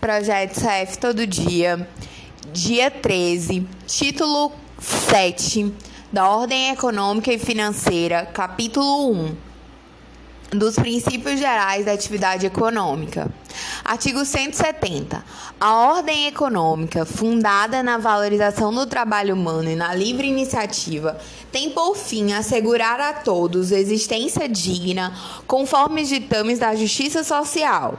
Projeto CF Todo Dia, dia 13, título 7 da Ordem Econômica e Financeira, capítulo 1 dos princípios gerais da atividade econômica. Artigo 170. A ordem econômica, fundada na valorização do trabalho humano e na livre iniciativa, tem por fim assegurar a todos existência digna, conforme os ditames da justiça social.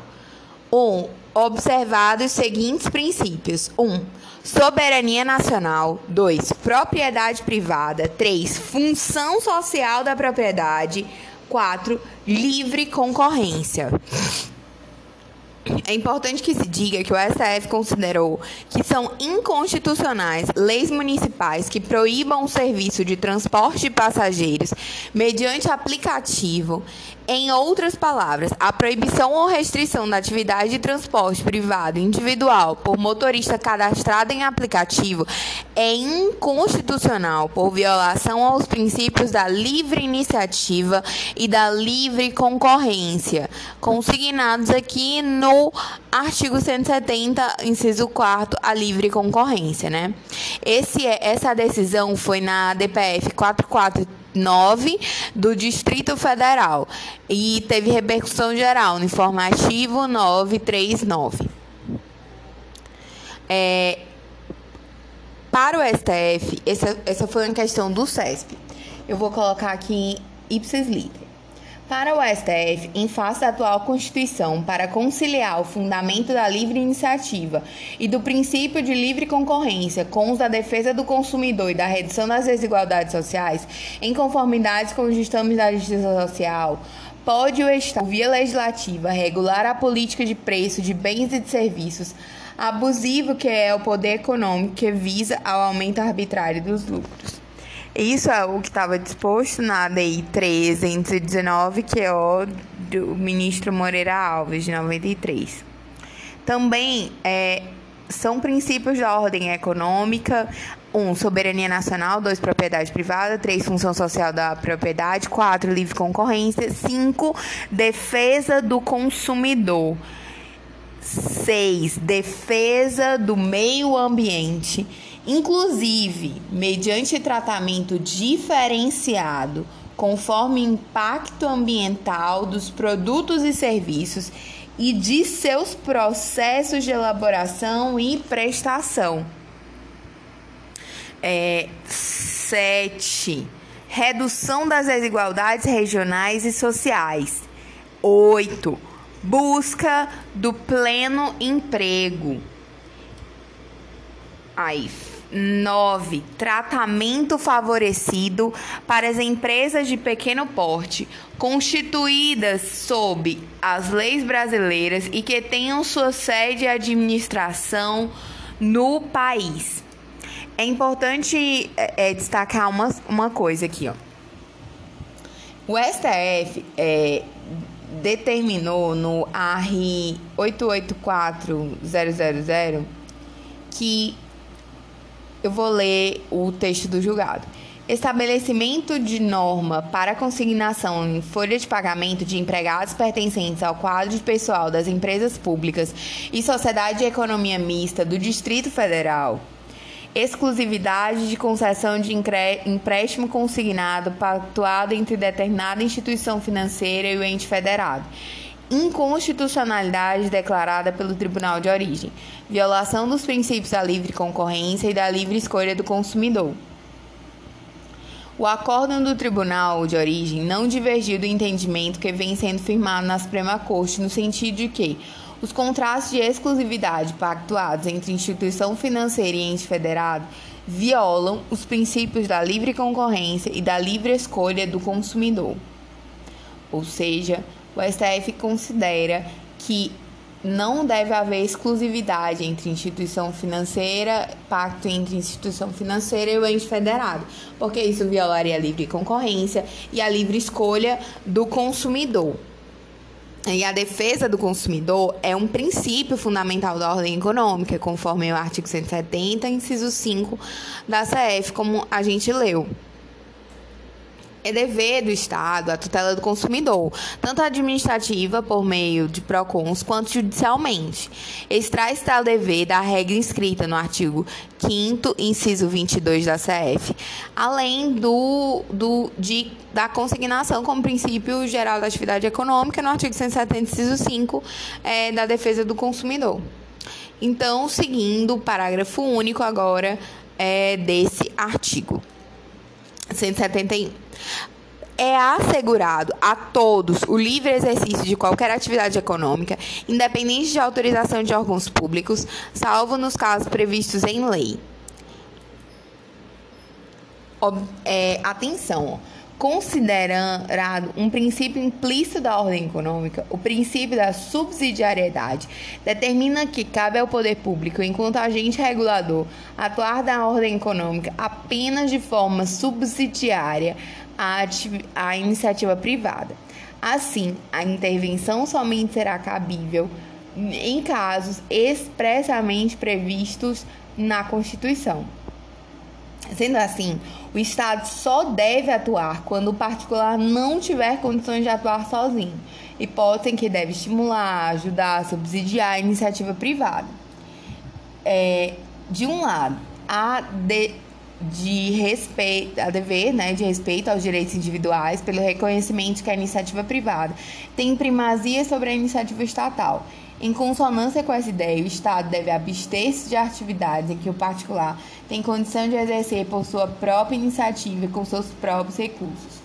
1. Um, observados os seguintes princípios: 1. Um, soberania nacional. 2. Propriedade privada. 3. Função social da propriedade. 4. Livre concorrência. É importante que se diga que o STF considerou que são inconstitucionais leis municipais que proíbam o serviço de transporte de passageiros mediante aplicativo. Em outras palavras, a proibição ou restrição da atividade de transporte privado individual por motorista cadastrado em aplicativo é inconstitucional por violação aos princípios da livre iniciativa e da livre concorrência, consignados aqui no artigo 170, inciso 4, a livre concorrência, né? Esse, é, essa decisão foi na DPF 449 do Distrito Federal e teve repercussão geral no informativo 939. É, para o STF, essa, essa foi uma questão do CESP. Eu vou colocar aqui ipsis liter. Para o STF, em face da atual Constituição, para conciliar o fundamento da livre iniciativa e do princípio de livre concorrência com os da defesa do consumidor e da redução das desigualdades sociais, em conformidade com os ditames da justiça social, pode o Estado, via legislativa, regular a política de preço de bens e de serviços abusivo que é o poder econômico que visa ao aumento arbitrário dos lucros. Isso é o que estava disposto na DI 1319, que é o do ministro Moreira Alves, de 93. Também é, são princípios da ordem econômica. Um, soberania nacional. Dois, propriedade privada. Três, função social da propriedade. Quatro, livre concorrência. Cinco, defesa do consumidor. Seis, defesa do meio ambiente inclusive mediante tratamento diferenciado conforme impacto ambiental dos produtos e serviços e de seus processos de elaboração e prestação. É, redução das desigualdades regionais e sociais. Oito, busca do pleno emprego. Aí, 9. Tratamento favorecido para as empresas de pequeno porte constituídas sob as leis brasileiras e que tenham sua sede e administração no país. É importante é, é, destacar uma, uma coisa aqui, ó. O STF é, determinou no AR 884000 que eu vou ler o texto do julgado. Estabelecimento de norma para consignação em folha de pagamento de empregados pertencentes ao quadro de pessoal das empresas públicas e sociedade de economia mista do Distrito Federal. Exclusividade de concessão de empréstimo consignado pactuado entre determinada instituição financeira e o ente federado inconstitucionalidade declarada pelo Tribunal de Origem, violação dos princípios da livre concorrência e da livre escolha do consumidor. O acórdão do Tribunal de Origem não divergiu do entendimento que vem sendo firmado na Suprema Corte no sentido de que os contratos de exclusividade pactuados entre instituição financeira e ente federado violam os princípios da livre concorrência e da livre escolha do consumidor. Ou seja, o STF considera que não deve haver exclusividade entre instituição financeira, pacto entre instituição financeira e o ente federado, porque isso violaria a livre concorrência e a livre escolha do consumidor. E a defesa do consumidor é um princípio fundamental da ordem econômica, conforme o artigo 170, inciso 5 da CF, como a gente leu. É dever do Estado a tutela do consumidor, tanto administrativa, por meio de PROCONs, quanto judicialmente. Extrai-se tal dever da regra inscrita no artigo 5 inciso 22 da CF, além do, do, de, da consignação como princípio geral da atividade econômica no artigo 170, inciso 5 é, da defesa do consumidor. Então, seguindo o parágrafo único agora é, desse artigo. 171. É assegurado a todos o livre exercício de qualquer atividade econômica, independente de autorização de órgãos públicos, salvo nos casos previstos em lei. É, atenção, considerado um princípio implícito da ordem econômica, o princípio da subsidiariedade determina que cabe ao poder público, enquanto agente regulador, atuar na ordem econômica apenas de forma subsidiária à iniciativa privada. Assim, a intervenção somente será cabível em casos expressamente previstos na Constituição. Sendo assim, o Estado só deve atuar quando o particular não tiver condições de atuar sozinho, hipótese em que deve estimular, ajudar, subsidiar a iniciativa privada. É, de um lado, há de, de respeito, a dever né, de respeito aos direitos individuais pelo reconhecimento que a iniciativa privada tem primazia sobre a iniciativa estatal em consonância com essa ideia, o Estado deve abster-se de atividades em que o particular tem condição de exercer por sua própria iniciativa e com seus próprios recursos.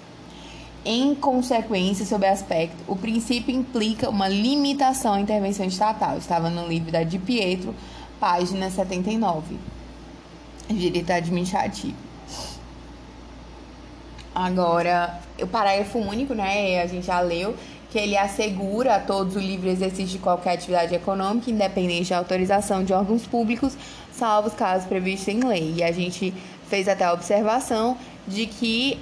Em consequência, sob aspecto, o princípio implica uma limitação à intervenção estatal. Estava no livro da Di Pietro, página 79. Direito administrativo. Agora, o parágrafo único, né? A gente já leu que ele assegura a todos o livre exercício de qualquer atividade econômica, independente de autorização de órgãos públicos, salvo os casos previstos em lei. E a gente fez até a observação de que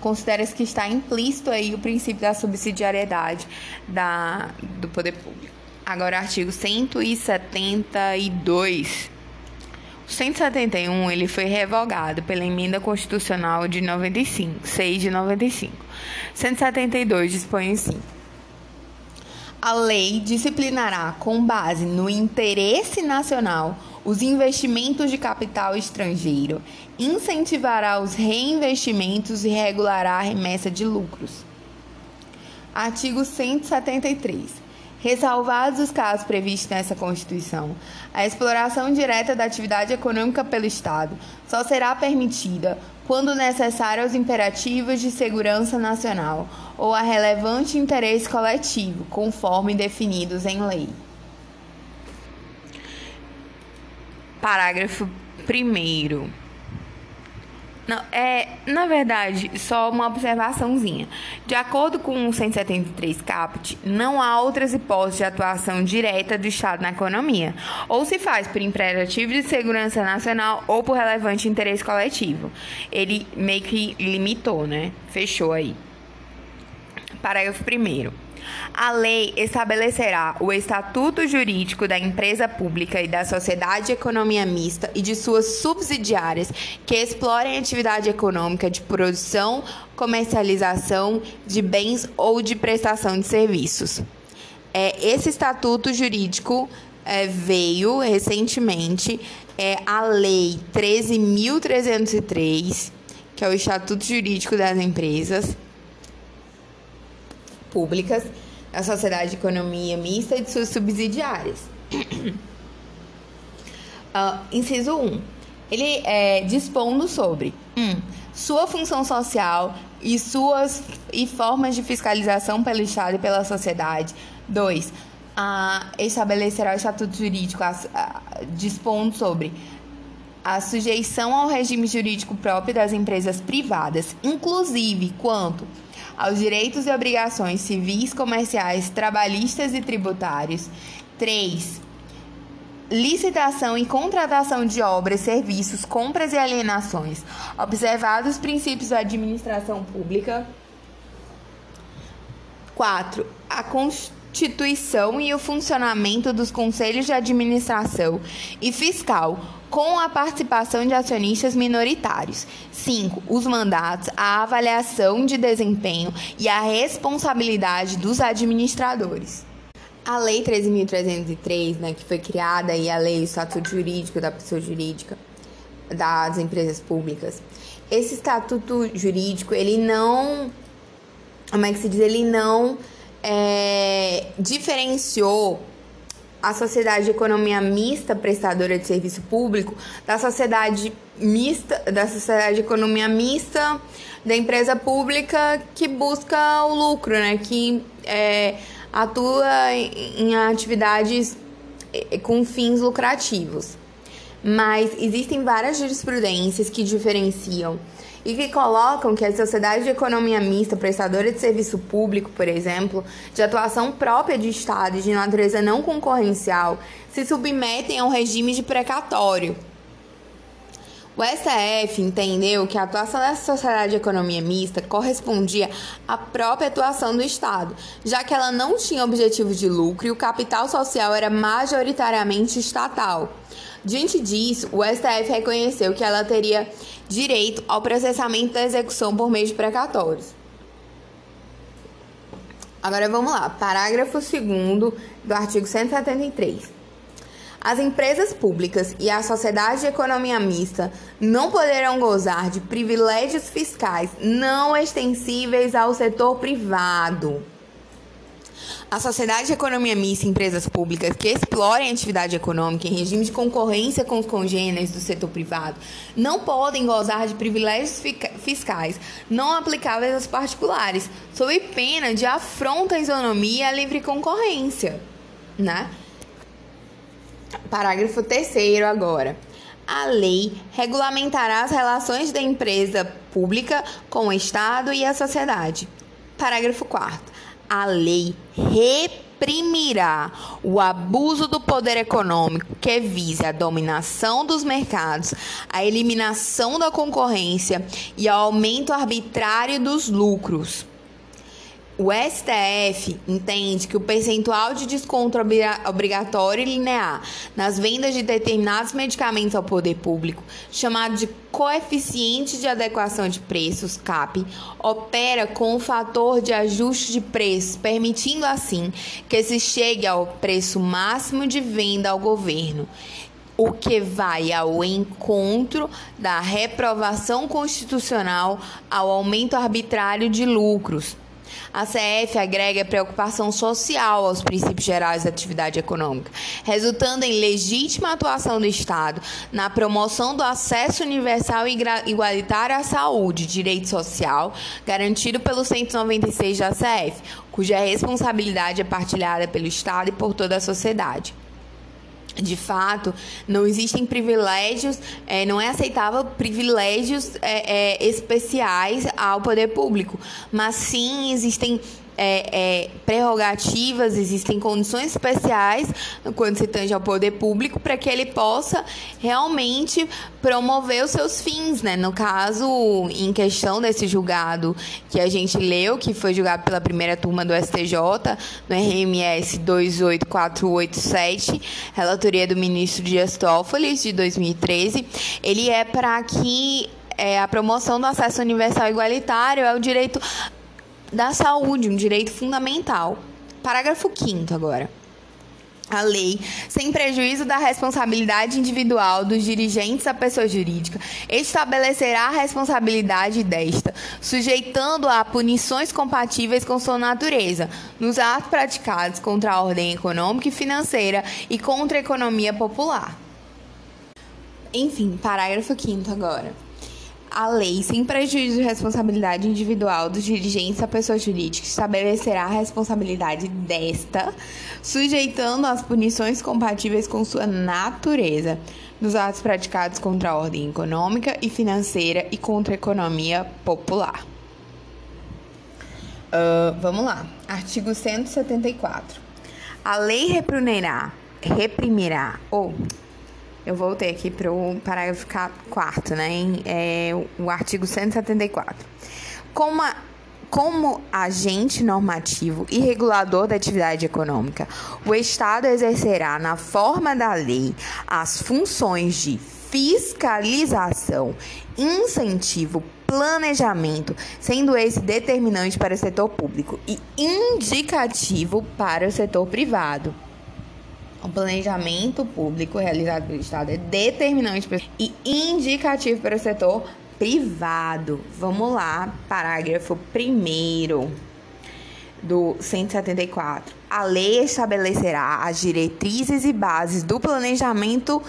considera-se que está implícito aí o princípio da subsidiariedade da, do poder público. Agora, artigo 172. O 171 ele foi revogado pela emenda constitucional de 95, 6 de 95. 172 dispõe assim: a lei disciplinará, com base no interesse nacional, os investimentos de capital estrangeiro, incentivará os reinvestimentos e regulará a remessa de lucros. Artigo 173. Ressalvados os casos previstos nessa Constituição, a exploração direta da atividade econômica pelo Estado só será permitida quando necessária aos imperativos de segurança nacional ou a relevante interesse coletivo, conforme definidos em lei. Parágrafo 1. Não, é, na verdade, só uma observaçãozinha. De acordo com o 173 caput, não há outras hipóteses de atuação direta do Estado na economia. Ou se faz por imperativo de segurança nacional ou por relevante interesse coletivo. Ele meio que limitou, né? Fechou aí. Parágrafo 1 a lei estabelecerá o estatuto jurídico da empresa pública e da sociedade de economia mista e de suas subsidiárias que explorem atividade econômica de produção, comercialização de bens ou de prestação de serviços. É, esse estatuto jurídico é, veio recentemente é a Lei 13.303, que é o Estatuto Jurídico das Empresas Públicas a Sociedade de Economia Mista e de suas subsidiárias. uh, inciso 1. Ele é dispondo sobre 1. Um, sua função social e suas e formas de fiscalização pelo Estado e pela sociedade. 2. Uh, estabelecerá o estatuto jurídico uh, dispondo sobre a sujeição ao regime jurídico próprio das empresas privadas, inclusive quanto aos direitos e obrigações civis, comerciais, trabalhistas e tributários. 3. Licitação e contratação de obras, serviços, compras e alienações. Observados os princípios da administração pública. 4. A Constituição e o funcionamento dos conselhos de administração e fiscal, com a participação de acionistas minoritários. 5. Os mandatos, a avaliação de desempenho e a responsabilidade dos administradores. A Lei 13.303, né, que foi criada, e a Lei Estatuto Jurídico da Pessoa Jurídica das Empresas Públicas, esse estatuto jurídico, ele não. Como é que se diz? Ele não é, diferenciou a sociedade de economia mista prestadora de serviço público da sociedade mista da sociedade de economia mista da empresa pública que busca o lucro, né? Que é, atua em, em atividades é, com fins lucrativos. Mas existem várias jurisprudências que diferenciam e que colocam que a sociedade de economia mista prestadora de serviço público, por exemplo, de atuação própria de Estado e de natureza não concorrencial, se submetem a um regime de precatório. O STF entendeu que a atuação dessa sociedade de economia mista correspondia à própria atuação do Estado, já que ela não tinha objetivo de lucro e o capital social era majoritariamente estatal. Diante disso, o STF reconheceu que ela teria direito ao processamento da execução por meio de precatórios. Agora vamos lá, parágrafo 2 do artigo 173. As empresas públicas e a sociedade de economia mista não poderão gozar de privilégios fiscais não extensíveis ao setor privado. A sociedade de economia mista e empresas públicas que explorem a atividade econômica em regime de concorrência com os congêneres do setor privado não podem gozar de privilégios fiscais não aplicáveis aos particulares, sob pena de afronta à isonomia e à livre concorrência. Né? Parágrafo 3 agora. A lei regulamentará as relações da empresa pública com o Estado e a sociedade. Parágrafo 4 a lei reprimirá o abuso do poder econômico que vise a dominação dos mercados, a eliminação da concorrência e ao aumento arbitrário dos lucros. O STF entende que o percentual de desconto obrigatório e linear nas vendas de determinados medicamentos ao poder público, chamado de coeficiente de adequação de preços, CAP, opera com o fator de ajuste de preços, permitindo assim que se chegue ao preço máximo de venda ao governo o que vai ao encontro da reprovação constitucional ao aumento arbitrário de lucros. A CF agrega preocupação social aos princípios gerais da atividade econômica, resultando em legítima atuação do Estado na promoção do acesso universal e igualitário à saúde, direito social, garantido pelo 196 da CF, cuja responsabilidade é partilhada pelo Estado e por toda a sociedade de fato, não existem privilégios, é, não é aceitável privilégios é, é, especiais ao poder público, mas sim existem é, é, prerrogativas, existem condições especiais quando se tange ao poder público para que ele possa realmente promover os seus fins, né? No caso, em questão desse julgado que a gente leu, que foi julgado pela primeira turma do STJ, no RMS 28487, relatoria do ministro Dias Toffoli, de 2013, ele é para que é, a promoção do acesso universal igualitário é o direito da saúde, um direito fundamental. Parágrafo 5 agora. A lei, sem prejuízo da responsabilidade individual dos dirigentes da pessoa jurídica, estabelecerá a responsabilidade desta, sujeitando-a a punições compatíveis com sua natureza, nos atos praticados contra a ordem econômica e financeira e contra a economia popular. Enfim, parágrafo 5 agora a lei, sem prejuízo de responsabilidade individual dos dirigentes da pessoa jurídica, estabelecerá a responsabilidade desta, sujeitando as punições compatíveis com sua natureza, nos atos praticados contra a ordem econômica e financeira e contra a economia popular. Uh, vamos lá. Artigo 174. A lei reprimirá, reprimirá ou eu voltei aqui para o parágrafo 4, né? É, o artigo 174. Com, uma, como agente normativo e regulador da atividade econômica, o Estado exercerá, na forma da lei, as funções de fiscalização, incentivo, planejamento, sendo esse determinante para o setor público e indicativo para o setor privado. O planejamento público realizado pelo Estado é determinante e indicativo para o setor privado. Vamos lá, parágrafo 1 do 174. A lei estabelecerá as diretrizes e bases do planejamento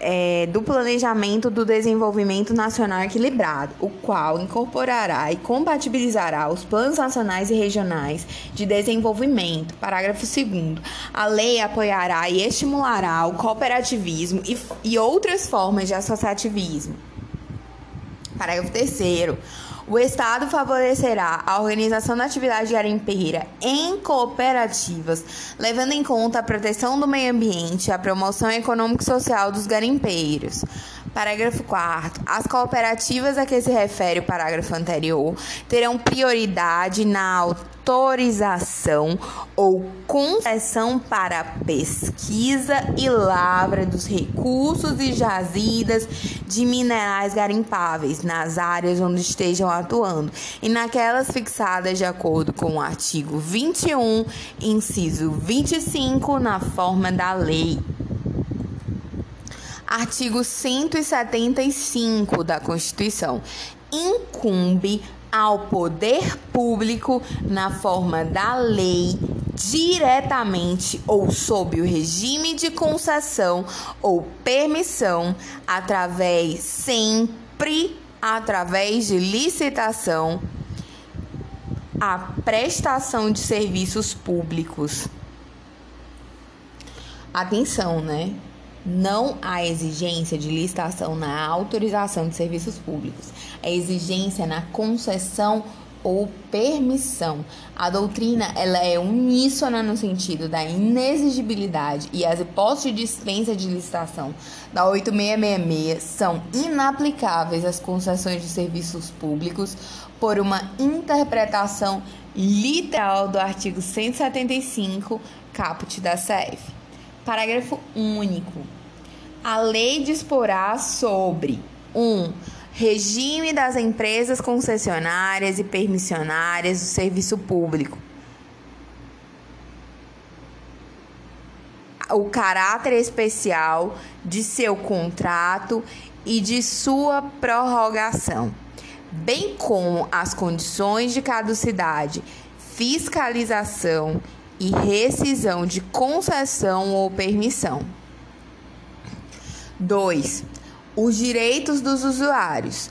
é, do Planejamento do Desenvolvimento Nacional Equilibrado, o qual incorporará e compatibilizará os planos nacionais e regionais de desenvolvimento. Parágrafo 2. A lei apoiará e estimulará o cooperativismo e, e outras formas de associativismo. Parágrafo 3. O Estado favorecerá a organização da atividade garimpeira em cooperativas, levando em conta a proteção do meio ambiente e a promoção econômica e social dos garimpeiros. Parágrafo 4. As cooperativas a que se refere o parágrafo anterior terão prioridade na autorização ou concessão para pesquisa e lavra dos recursos e jazidas de minerais garimpáveis nas áreas onde estejam atuando e naquelas fixadas de acordo com o artigo 21, inciso 25, na forma da lei. Artigo 175 da Constituição. Incumbe ao poder público, na forma da lei, diretamente ou sob o regime de concessão ou permissão, através sempre através de licitação, a prestação de serviços públicos. Atenção, né? Não há exigência de licitação na autorização de serviços públicos. A exigência na concessão ou permissão. A doutrina ela é uníssona no sentido da inexigibilidade e as hipóteses de dispensa de licitação da 8666 são inaplicáveis às concessões de serviços públicos por uma interpretação literal do artigo 175, caput da CF. Parágrafo único. A lei disporá sobre 1. Um, regime das empresas concessionárias e permissionárias do serviço público. O caráter especial de seu contrato e de sua prorrogação, bem como as condições de caducidade, fiscalização e rescisão de concessão ou permissão. 2. Os direitos dos usuários.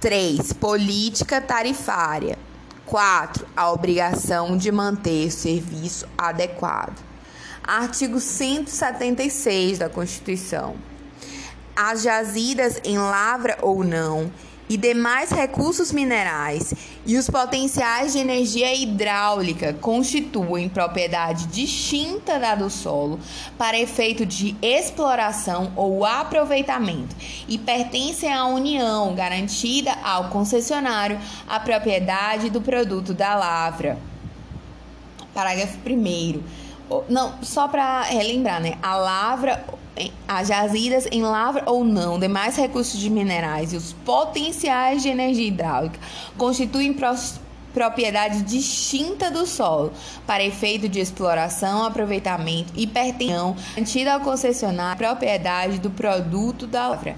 3. Política tarifária. 4. A obrigação de manter o serviço adequado. Artigo 176 da Constituição. As jazidas em lavra ou não e demais recursos minerais e os potenciais de energia hidráulica constituem propriedade distinta da do solo para efeito de exploração ou aproveitamento e pertencem à União, garantida ao concessionário a propriedade do produto da lavra. Parágrafo 1. Não, só para relembrar, né? A lavra as jazidas em lavra ou não, demais recursos de minerais e os potenciais de energia hidráulica constituem propriedade distinta do solo para efeito de exploração, aproveitamento e pertencem garantida ao concessionário propriedade do produto da lavra.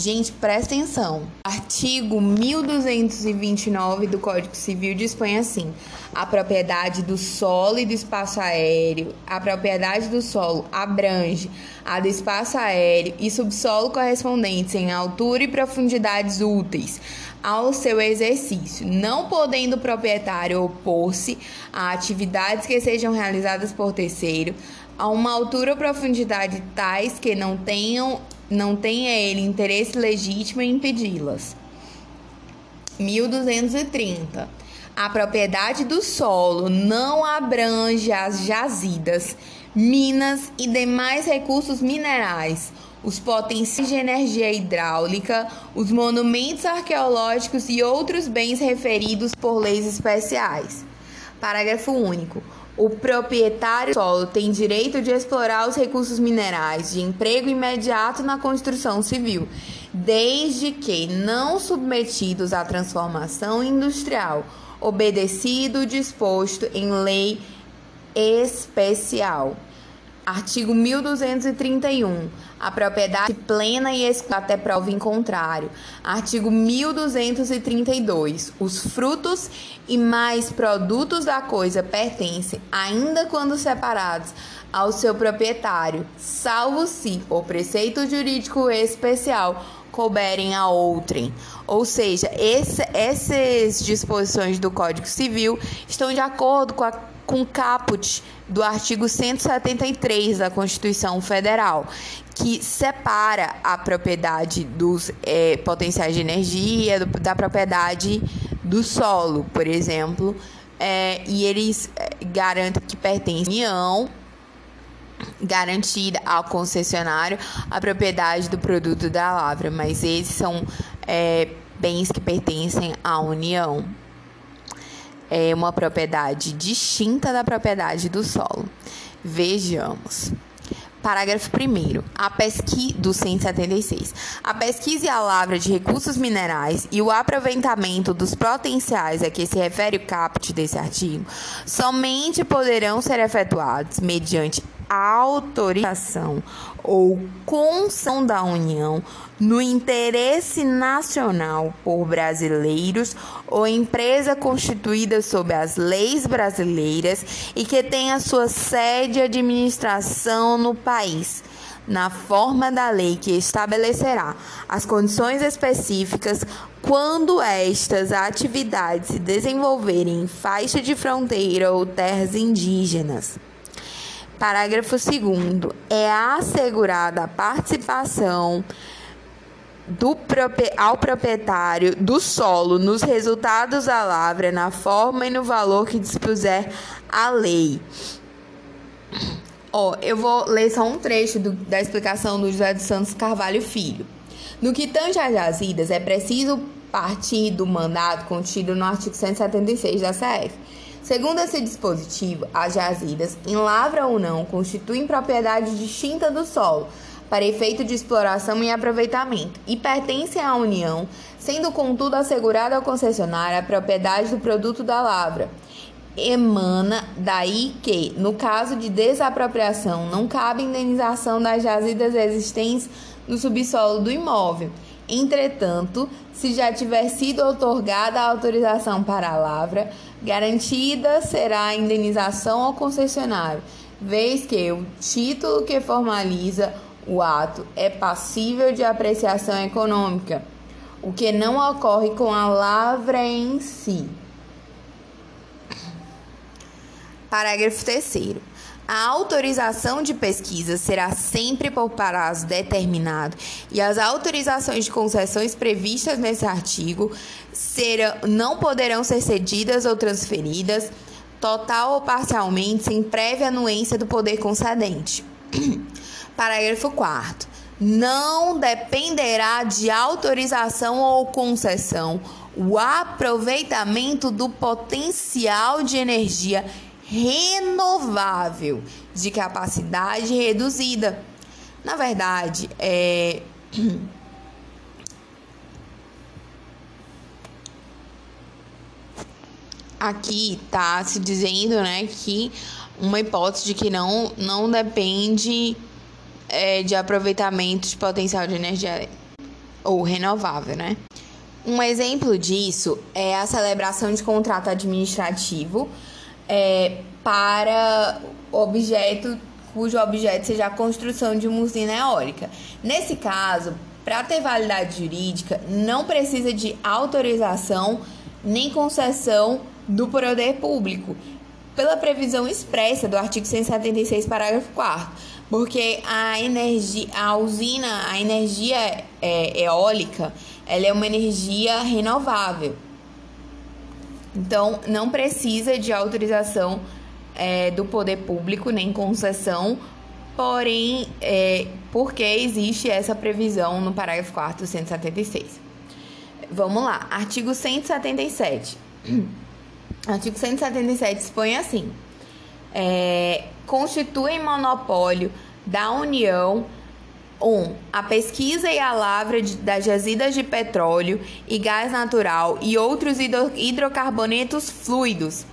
Gente, presta atenção. Artigo 1229 do Código Civil dispõe assim: a propriedade do solo e do espaço aéreo. A propriedade do solo abrange a do espaço aéreo e subsolo correspondentes em altura e profundidades úteis ao seu exercício, não podendo o proprietário opor-se a atividades que sejam realizadas por terceiro a uma altura ou profundidade tais que não tenham não tenha ele interesse legítimo em impedi-las. 1230. A propriedade do solo não abrange as jazidas minas e demais recursos minerais, os potenciais de energia hidráulica, os monumentos arqueológicos e outros bens referidos por leis especiais. Parágrafo único. O proprietário do solo tem direito de explorar os recursos minerais de emprego imediato na construção civil, desde que não submetidos à transformação industrial, obedecido o disposto em lei especial. Artigo 1231. A propriedade plena e exclusiva até prova em contrário. Artigo 1232. Os frutos e mais produtos da coisa pertencem, ainda quando separados, ao seu proprietário, salvo se, por preceito jurídico especial, couberem a outrem. Ou seja, esse, essas disposições do Código Civil estão de acordo com a com caput do artigo 173 da Constituição Federal, que separa a propriedade dos é, potenciais de energia do, da propriedade do solo, por exemplo, é, e eles é, garantem que pertence à União garantida ao concessionário a propriedade do produto da lavra, mas esses são é, bens que pertencem à União é uma propriedade distinta da propriedade do solo. Vejamos. Parágrafo 1. A pesquisa do 176. A pesquisa e a lavra de recursos minerais e o aproveitamento dos potenciais a que se refere o caput desse artigo somente poderão ser efetuados mediante autorização ou concessão da União no interesse nacional por brasileiros ou empresa constituída sob as leis brasileiras e que tenha sua sede e administração no país, na forma da lei que estabelecerá as condições específicas quando estas atividades se desenvolverem em faixa de fronteira ou terras indígenas. Parágrafo 2. É assegurada a participação do, ao proprietário do solo nos resultados da lavra, na forma e no valor que dispuser a lei. Ó, eu vou ler só um trecho do, da explicação do José dos Santos Carvalho Filho. No que tange às jazidas, é preciso partir do mandato contido no artigo 176 da CF Segundo esse dispositivo, as jazidas, em lavra ou não, constituem propriedade distinta do solo, para efeito de exploração e aproveitamento, e pertencem à União, sendo contudo assegurada ao concessionário a propriedade do produto da lavra. Emana daí que, no caso de desapropriação, não cabe indenização das jazidas existentes no subsolo do imóvel. Entretanto, se já tiver sido otorgada a autorização para a lavra, garantida será a indenização ao concessionário, vez que o título que formaliza o ato é passível de apreciação econômica, o que não ocorre com a lavra em si. Parágrafo 3. A autorização de pesquisa será sempre por prazo determinado e as autorizações de concessões previstas nesse artigo serão, não poderão ser cedidas ou transferidas, total ou parcialmente, sem prévia anuência do poder concedente. Parágrafo 4. Não dependerá de autorização ou concessão o aproveitamento do potencial de energia renovável de capacidade reduzida. Na verdade, é. Aqui tá se dizendo, né, que uma hipótese de que não, não depende é, de aproveitamento de potencial de energia ou renovável, né? Um exemplo disso é a celebração de contrato administrativo é, para objeto cujo objeto seja a construção de uma usina eólica. Nesse caso, para ter validade jurídica, não precisa de autorização nem concessão do poder público, pela previsão expressa do artigo 176, parágrafo 4 porque a energia, a usina, a energia é, eólica, ela é uma energia renovável. Então, não precisa de autorização é, do poder público, nem concessão, porém, é, porque existe essa previsão no parágrafo 4 do 176. Vamos lá, artigo 177. Artigo 177 expõe assim: é, constituem monopólio da União 1. Um, a pesquisa e a lavra de, das jazidas de petróleo e gás natural e outros hidro, hidrocarbonetos fluidos.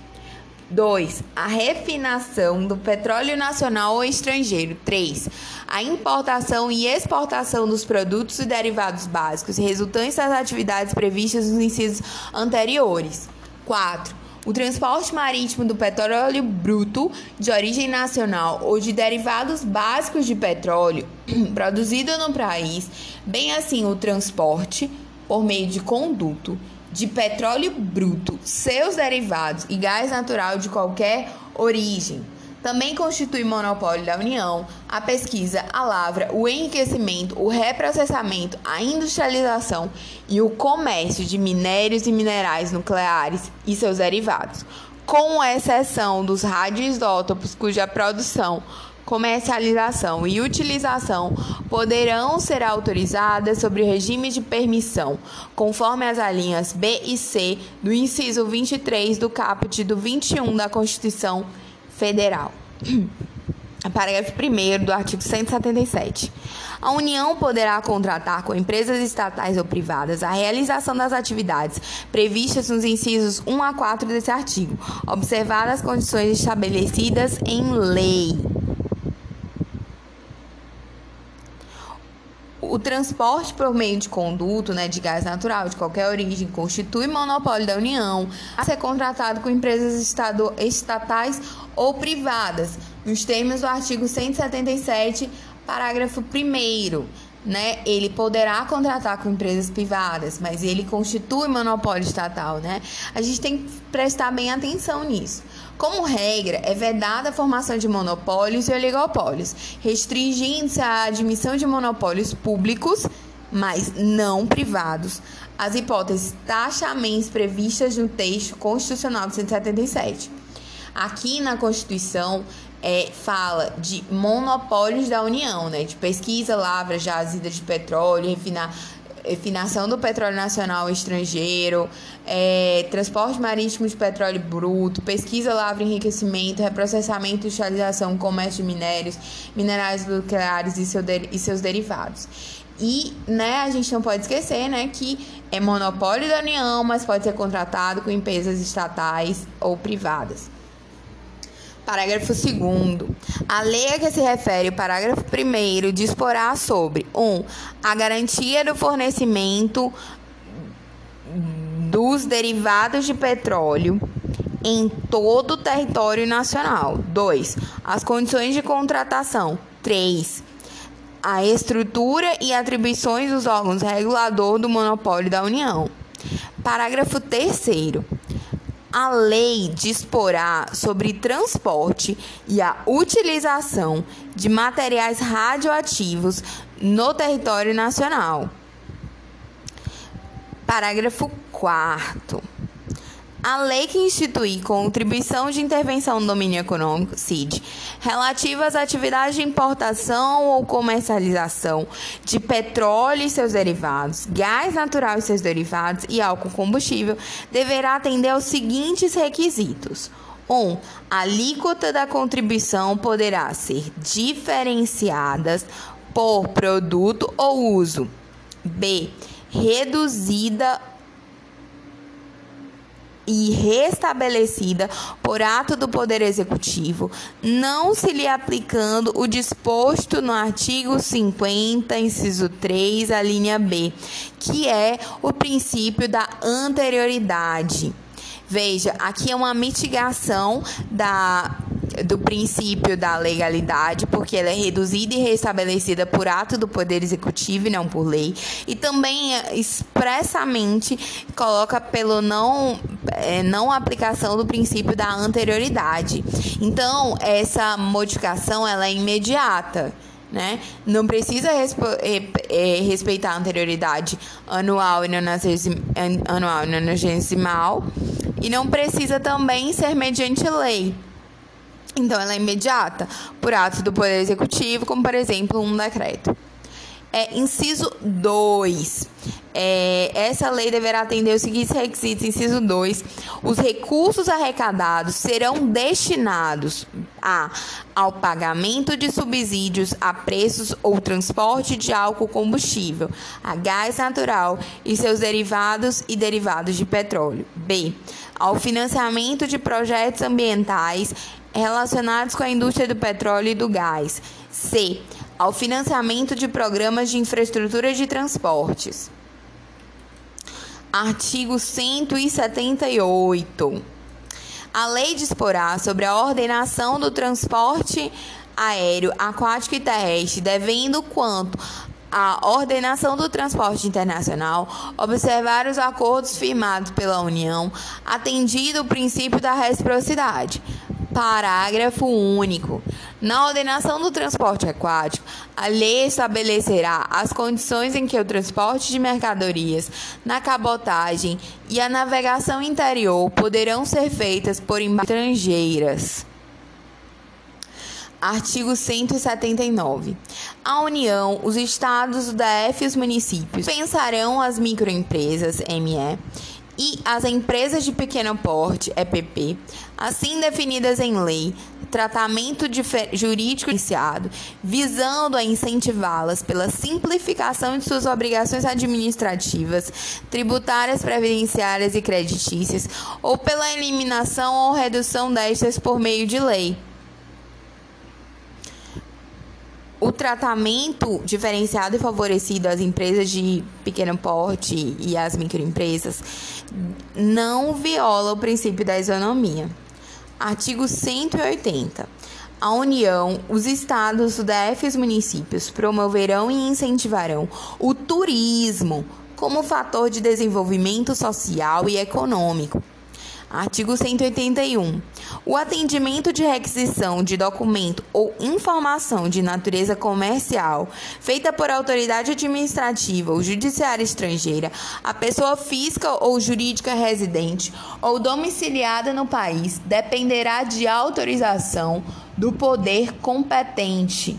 2. A refinação do petróleo nacional ou estrangeiro. 3. A importação e exportação dos produtos e derivados básicos resultantes das atividades previstas nos incisos anteriores. 4 o transporte marítimo do petróleo bruto de origem nacional ou de derivados básicos de petróleo produzido no país, bem assim o transporte por meio de conduto de petróleo bruto, seus derivados e gás natural de qualquer origem também constitui monopólio da União a pesquisa, a lavra, o enriquecimento, o reprocessamento, a industrialização e o comércio de minérios e minerais nucleares e seus derivados, com exceção dos radioisótopos cuja produção comercialização e utilização poderão ser autorizadas sobre regime de permissão, conforme as alíneas B e C do inciso 23 do caput do 21 da Constituição Federal. Parágrafo 1 do artigo 177. A União poderá contratar com empresas estatais ou privadas a realização das atividades previstas nos incisos 1 a 4 desse artigo, observadas as condições estabelecidas em lei. O transporte por meio de conduto né, de gás natural de qualquer origem constitui monopólio da União a ser contratado com empresas estado, estatais ou privadas, nos termos do artigo 177, parágrafo 1 né, ele poderá contratar com empresas privadas, mas ele constitui monopólio estatal, né? A gente tem que prestar bem atenção nisso. Como regra, é vedada a formação de monopólios e oligopólios, restringindo-se a admissão de monopólios públicos, mas não privados, as hipóteses taxamente previstas no texto constitucional de 177. Aqui na Constituição é, fala de monopólios da União, né? De pesquisa, lavra, jazida de petróleo, refinar refinação do petróleo nacional estrangeiro, é, transporte marítimo de petróleo bruto, pesquisa, lavra, enriquecimento, reprocessamento, industrialização, comércio de minérios, minerais nucleares e, seu e seus derivados. E, né, a gente não pode esquecer, né, que é monopólio da União, mas pode ser contratado com empresas estatais ou privadas. Parágrafo 2 A lei a que se refere o parágrafo 1 disporá sobre 1. Um, a garantia do fornecimento dos derivados de petróleo em todo o território nacional. 2. As condições de contratação. 3. A estrutura e atribuições dos órgãos regulador do monopólio da União. Parágrafo 3 a lei disporá sobre transporte e a utilização de materiais radioativos no território nacional. Parágrafo 4 a lei que institui contribuição de intervenção no domínio econômico, CID, relativa às atividades de importação ou comercialização de petróleo e seus derivados, gás natural e seus derivados e álcool combustível, deverá atender aos seguintes requisitos. 1. Um, a alíquota da contribuição poderá ser diferenciada por produto ou uso. B. Reduzida e restabelecida por ato do Poder Executivo, não se lhe aplicando o disposto no artigo 50, inciso 3, a linha B, que é o princípio da anterioridade. Veja, aqui é uma mitigação da do princípio da legalidade, porque ela é reduzida e restabelecida por ato do Poder Executivo e não por lei, e também é, expressamente coloca pelo não, é, não aplicação do princípio da anterioridade. Então, essa modificação ela é imediata. Né? Não precisa é, respeitar a anterioridade anual anual e nonagesimal e não precisa também ser mediante lei Então, ela é imediata por atos do Poder Executivo, como, por exemplo, um decreto. É, inciso 2. É, essa lei deverá atender os seguintes requisitos. Inciso 2. Os recursos arrecadados serão destinados a, ao pagamento de subsídios a preços ou transporte de álcool combustível, a gás natural e seus derivados e derivados de petróleo. B. Ao financiamento de projetos ambientais relacionados com a indústria do petróleo e do gás. C. Ao financiamento de programas de infraestrutura de transportes. Artigo 178. A lei disporá sobre a ordenação do transporte aéreo, aquático e terrestre, devendo quanto à ordenação do transporte internacional, observar os acordos firmados pela União, atendido o princípio da reciprocidade. Parágrafo único. Na ordenação do transporte aquático, a lei estabelecerá as condições em que o transporte de mercadorias na cabotagem e a navegação interior poderão ser feitas por estrangeiras. Artigo 179. A União, os estados, o DF e os municípios pensarão as microempresas ME e as empresas de pequeno porte, EPP, assim definidas em lei, tratamento jurídico iniciado, visando a incentivá-las pela simplificação de suas obrigações administrativas, tributárias, previdenciárias e creditícias, ou pela eliminação ou redução destas por meio de lei. O tratamento diferenciado e favorecido às empresas de pequeno porte e às microempresas não viola o princípio da isonomia. Artigo 180. A União, os estados, o DF e os municípios promoverão e incentivarão o turismo como fator de desenvolvimento social e econômico Artigo 181. O atendimento de requisição de documento ou informação de natureza comercial feita por autoridade administrativa ou judiciária estrangeira a pessoa física ou jurídica residente ou domiciliada no país dependerá de autorização do poder competente.